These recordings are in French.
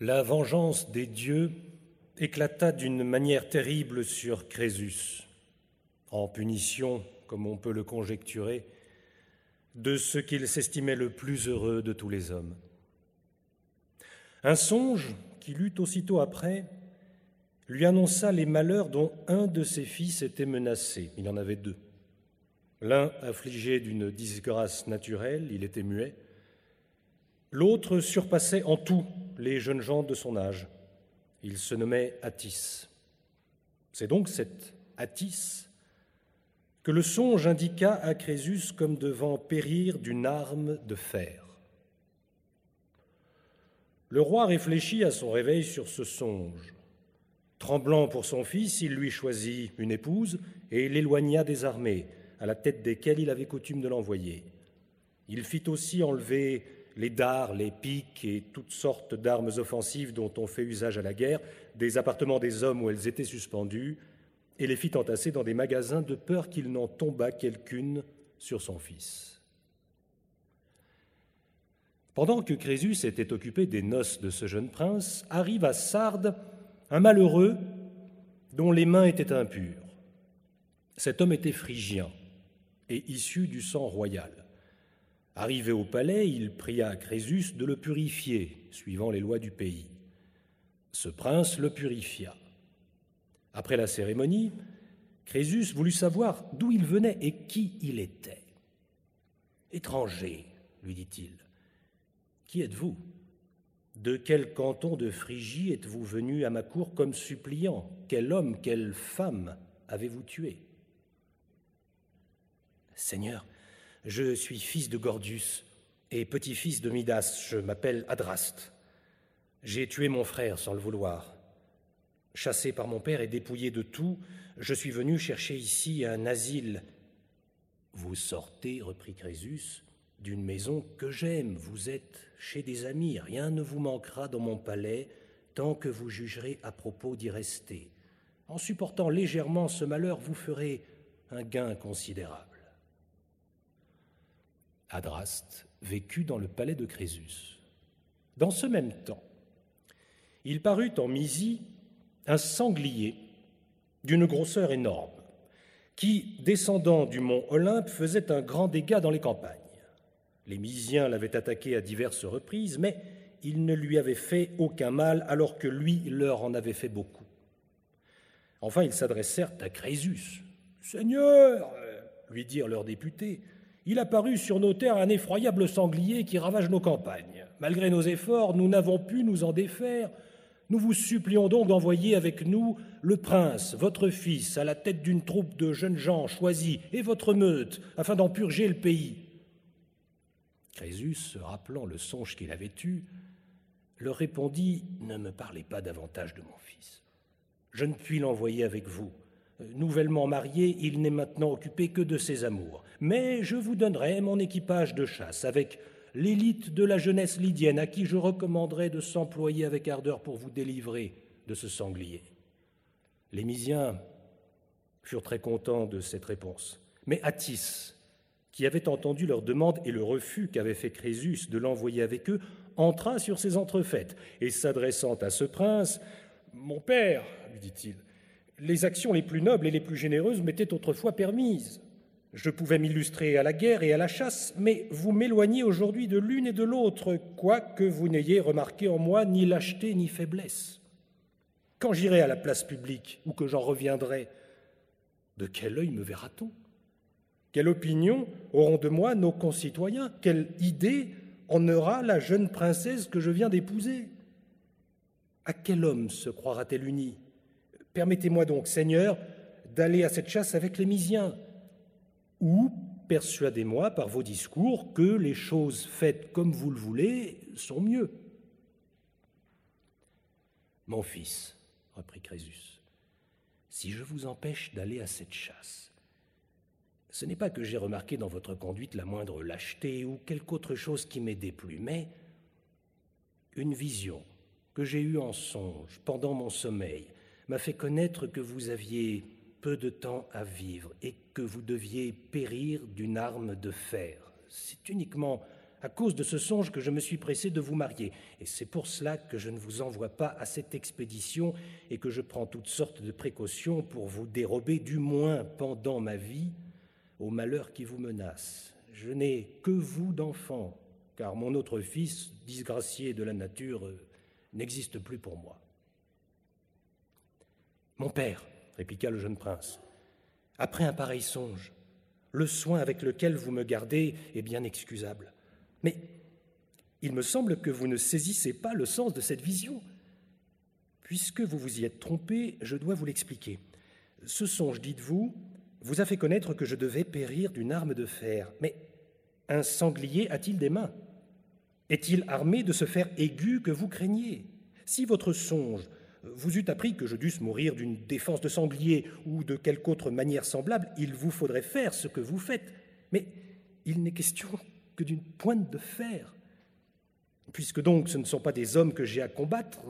La vengeance des dieux éclata d'une manière terrible sur Crésus, en punition, comme on peut le conjecturer, de ce qu'il s'estimait le plus heureux de tous les hommes. Un songe, qu'il eut aussitôt après, lui annonça les malheurs dont un de ses fils était menacé. Il en avait deux. L'un affligé d'une disgrâce naturelle, il était muet. L'autre surpassait en tout les jeunes gens de son âge. Il se nommait Attis. C'est donc cet Attis que le songe indiqua à Crésus comme devant périr d'une arme de fer. Le roi réfléchit à son réveil sur ce songe. Tremblant pour son fils, il lui choisit une épouse et l'éloigna des armées, à la tête desquelles il avait coutume de l'envoyer. Il fit aussi enlever les dards, les piques et toutes sortes d'armes offensives dont on fait usage à la guerre des appartements des hommes où elles étaient suspendues, et les fit entasser dans des magasins de peur qu'il n'en tombât quelqu'une sur son fils. Pendant que Crésus était occupé des noces de ce jeune prince, arrive à Sardes un malheureux dont les mains étaient impures. Cet homme était phrygien et issu du sang royal. Arrivé au palais, il pria Crésus de le purifier, suivant les lois du pays. Ce prince le purifia. Après la cérémonie, Crésus voulut savoir d'où il venait et qui il était. Étranger, lui dit-il, qui êtes-vous? De quel canton de Phrygie êtes-vous venu à ma cour comme suppliant? Quel homme, quelle femme avez-vous tué? Je suis fils de Gordius et petit-fils de Midas, je m'appelle Adraste. J'ai tué mon frère sans le vouloir. Chassé par mon père et dépouillé de tout, je suis venu chercher ici un asile. Vous sortez, reprit Crésus, d'une maison que j'aime. Vous êtes chez des amis. Rien ne vous manquera dans mon palais tant que vous jugerez à propos d'y rester. En supportant légèrement ce malheur, vous ferez un gain considérable. Adraste vécut dans le palais de Crésus. Dans ce même temps, il parut en Mysie un sanglier d'une grosseur énorme, qui, descendant du mont Olympe, faisait un grand dégât dans les campagnes. Les Mysiens l'avaient attaqué à diverses reprises, mais il ne lui avait fait aucun mal, alors que lui leur en avait fait beaucoup. Enfin, ils s'adressèrent à Crésus. Seigneur, lui dirent leurs députés, il apparut sur nos terres un effroyable sanglier qui ravage nos campagnes. Malgré nos efforts, nous n'avons pu nous en défaire. Nous vous supplions donc d'envoyer avec nous le prince, votre fils, à la tête d'une troupe de jeunes gens choisis, et votre meute, afin d'en purger le pays. Crésus, rappelant le songe qu'il avait eu, leur répondit Ne me parlez pas davantage de mon fils. Je ne puis l'envoyer avec vous. Nouvellement marié, il n'est maintenant occupé que de ses amours. Mais je vous donnerai mon équipage de chasse avec l'élite de la jeunesse lydienne à qui je recommanderai de s'employer avec ardeur pour vous délivrer de ce sanglier. Les Mysiens furent très contents de cette réponse. Mais Attis, qui avait entendu leur demande et le refus qu'avait fait Crésus de l'envoyer avec eux, entra sur ses entrefaites et s'adressant à ce prince, Mon père, lui dit-il, les actions les plus nobles et les plus généreuses m'étaient autrefois permises. Je pouvais m'illustrer à la guerre et à la chasse, mais vous m'éloignez aujourd'hui de l'une et de l'autre, quoique vous n'ayez remarqué en moi ni lâcheté ni faiblesse. Quand j'irai à la place publique ou que j'en reviendrai, de quel œil me verra-t-on? Quelle opinion auront de moi nos concitoyens? Quelle idée en aura la jeune princesse que je viens d'épouser? À quel homme se croira-t-elle unie? Permettez-moi donc, Seigneur, d'aller à cette chasse avec les Mysiens, ou persuadez-moi par vos discours que les choses faites comme vous le voulez sont mieux. Mon fils, reprit Crésus, si je vous empêche d'aller à cette chasse, ce n'est pas que j'ai remarqué dans votre conduite la moindre lâcheté ou quelque autre chose qui m'ait déplu, mais une vision que j'ai eue en songe pendant mon sommeil m'a fait connaître que vous aviez peu de temps à vivre et que vous deviez périr d'une arme de fer. C'est uniquement à cause de ce songe que je me suis pressé de vous marier. Et c'est pour cela que je ne vous envoie pas à cette expédition et que je prends toutes sortes de précautions pour vous dérober, du moins pendant ma vie, au malheur qui vous menace. Je n'ai que vous d'enfant, car mon autre fils, disgracié de la nature, n'existe plus pour moi. Mon père, répliqua le jeune prince, après un pareil songe, le soin avec lequel vous me gardez est bien excusable. Mais il me semble que vous ne saisissez pas le sens de cette vision. Puisque vous vous y êtes trompé, je dois vous l'expliquer. Ce songe, dites-vous, vous a fait connaître que je devais périr d'une arme de fer. Mais un sanglier a-t-il des mains? Est-il armé de ce fer aigu que vous craignez? Si votre songe vous eût appris que je dusse mourir d'une défense de sanglier ou de quelque autre manière semblable, il vous faudrait faire ce que vous faites. Mais il n'est question que d'une pointe de fer. Puisque donc ce ne sont pas des hommes que j'ai à combattre,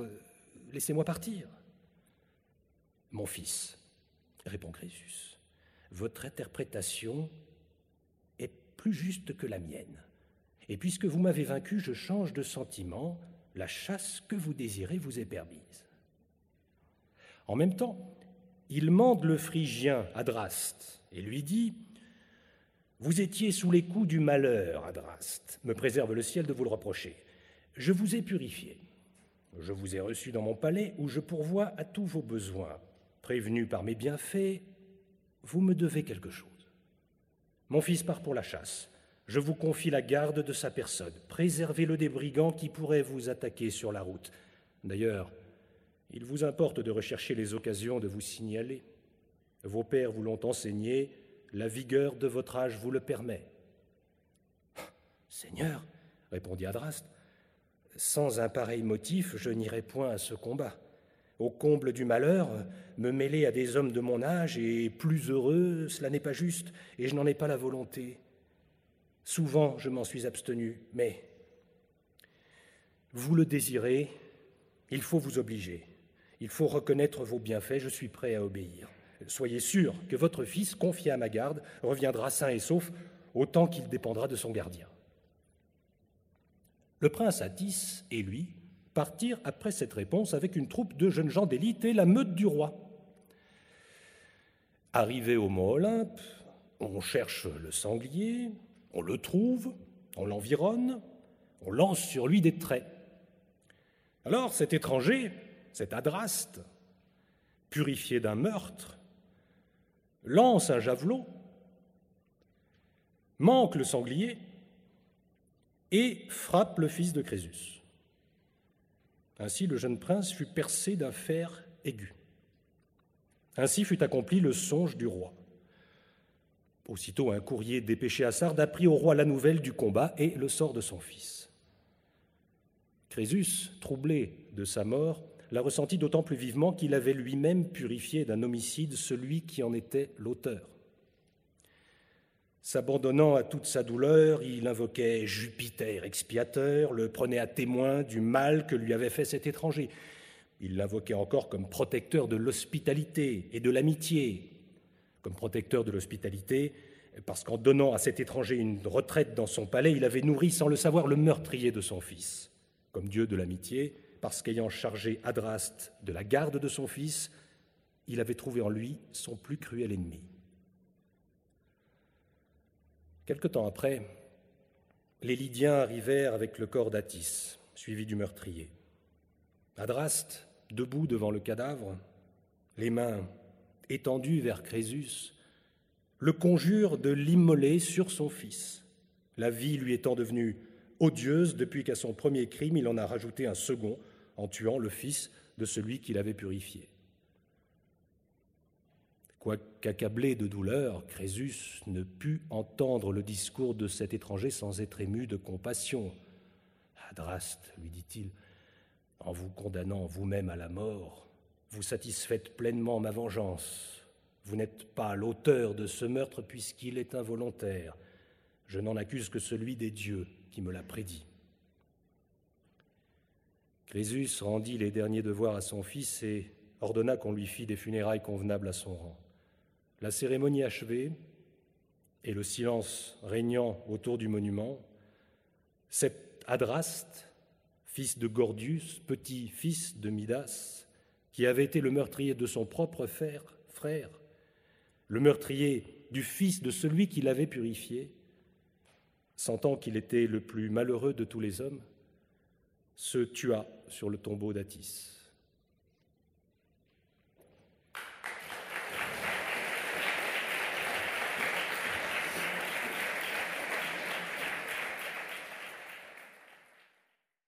laissez-moi partir. Mon fils, répond Crésus, votre interprétation est plus juste que la mienne. Et puisque vous m'avez vaincu, je change de sentiment, la chasse que vous désirez vous est permise. En même temps, il mande le Phrygien Adraste et lui dit vous étiez sous les coups du malheur, Adraste. Me préserve le ciel de vous le reprocher. Je vous ai purifié. Je vous ai reçu dans mon palais où je pourvois à tous vos besoins. Prévenu par mes bienfaits, vous me devez quelque chose. Mon fils part pour la chasse. Je vous confie la garde de sa personne. Préservez-le des brigands qui pourraient vous attaquer sur la route. D'ailleurs, il vous importe de rechercher les occasions de vous signaler. Vos pères vous l'ont enseigné, la vigueur de votre âge vous le permet. Seigneur, répondit Adraste, sans un pareil motif, je n'irai point à ce combat. Au comble du malheur, me mêler à des hommes de mon âge et plus heureux, cela n'est pas juste, et je n'en ai pas la volonté. Souvent, je m'en suis abstenu, mais vous le désirez, il faut vous obliger. Il faut reconnaître vos bienfaits, je suis prêt à obéir. Soyez sûr que votre fils, confié à ma garde, reviendra sain et sauf autant qu'il dépendra de son gardien. Le prince Atis et lui partirent après cette réponse avec une troupe de jeunes gens d'élite et la meute du roi. Arrivé au mont Olympe, on cherche le sanglier, on le trouve, on l'environne, on lance sur lui des traits. Alors cet étranger, cet Adraste, purifié d'un meurtre, lance un javelot, manque le sanglier et frappe le fils de Crésus. Ainsi le jeune prince fut percé d'un fer aigu. Ainsi fut accompli le songe du roi. Aussitôt un courrier dépêché à Sardes apprit au roi la nouvelle du combat et le sort de son fils. Crésus, troublé de sa mort, l'a ressenti d'autant plus vivement qu'il avait lui-même purifié d'un homicide celui qui en était l'auteur. S'abandonnant à toute sa douleur, il invoquait Jupiter expiateur, le prenait à témoin du mal que lui avait fait cet étranger. Il l'invoquait encore comme protecteur de l'hospitalité et de l'amitié. Comme protecteur de l'hospitalité, parce qu'en donnant à cet étranger une retraite dans son palais, il avait nourri sans le savoir le meurtrier de son fils. Comme Dieu de l'amitié, parce qu'ayant chargé Adraste de la garde de son fils, il avait trouvé en lui son plus cruel ennemi. Quelque temps après, les Lydiens arrivèrent avec le corps d'Atis, suivi du meurtrier. Adraste, debout devant le cadavre, les mains étendues vers Crésus, le conjure de l'immoler sur son fils, la vie lui étant devenue odieuse depuis qu'à son premier crime il en a rajouté un second en tuant le fils de celui qu'il avait purifié. Quoiqu'accablé de douleur, Crésus ne put entendre le discours de cet étranger sans être ému de compassion. Adraste, lui dit-il, en vous condamnant vous-même à la mort, vous satisfaites pleinement ma vengeance. Vous n'êtes pas l'auteur de ce meurtre puisqu'il est involontaire. Je n'en accuse que celui des dieux qui me l'a prédit. Crésus rendit les derniers devoirs à son fils et ordonna qu'on lui fît des funérailles convenables à son rang. La cérémonie achevée et le silence régnant autour du monument, Cet Adraste, fils de Gordius, petit-fils de Midas, qui avait été le meurtrier de son propre frère, frère, le meurtrier du fils de celui qui l'avait purifié, sentant qu'il était le plus malheureux de tous les hommes, se tua sur le tombeau d'Atis.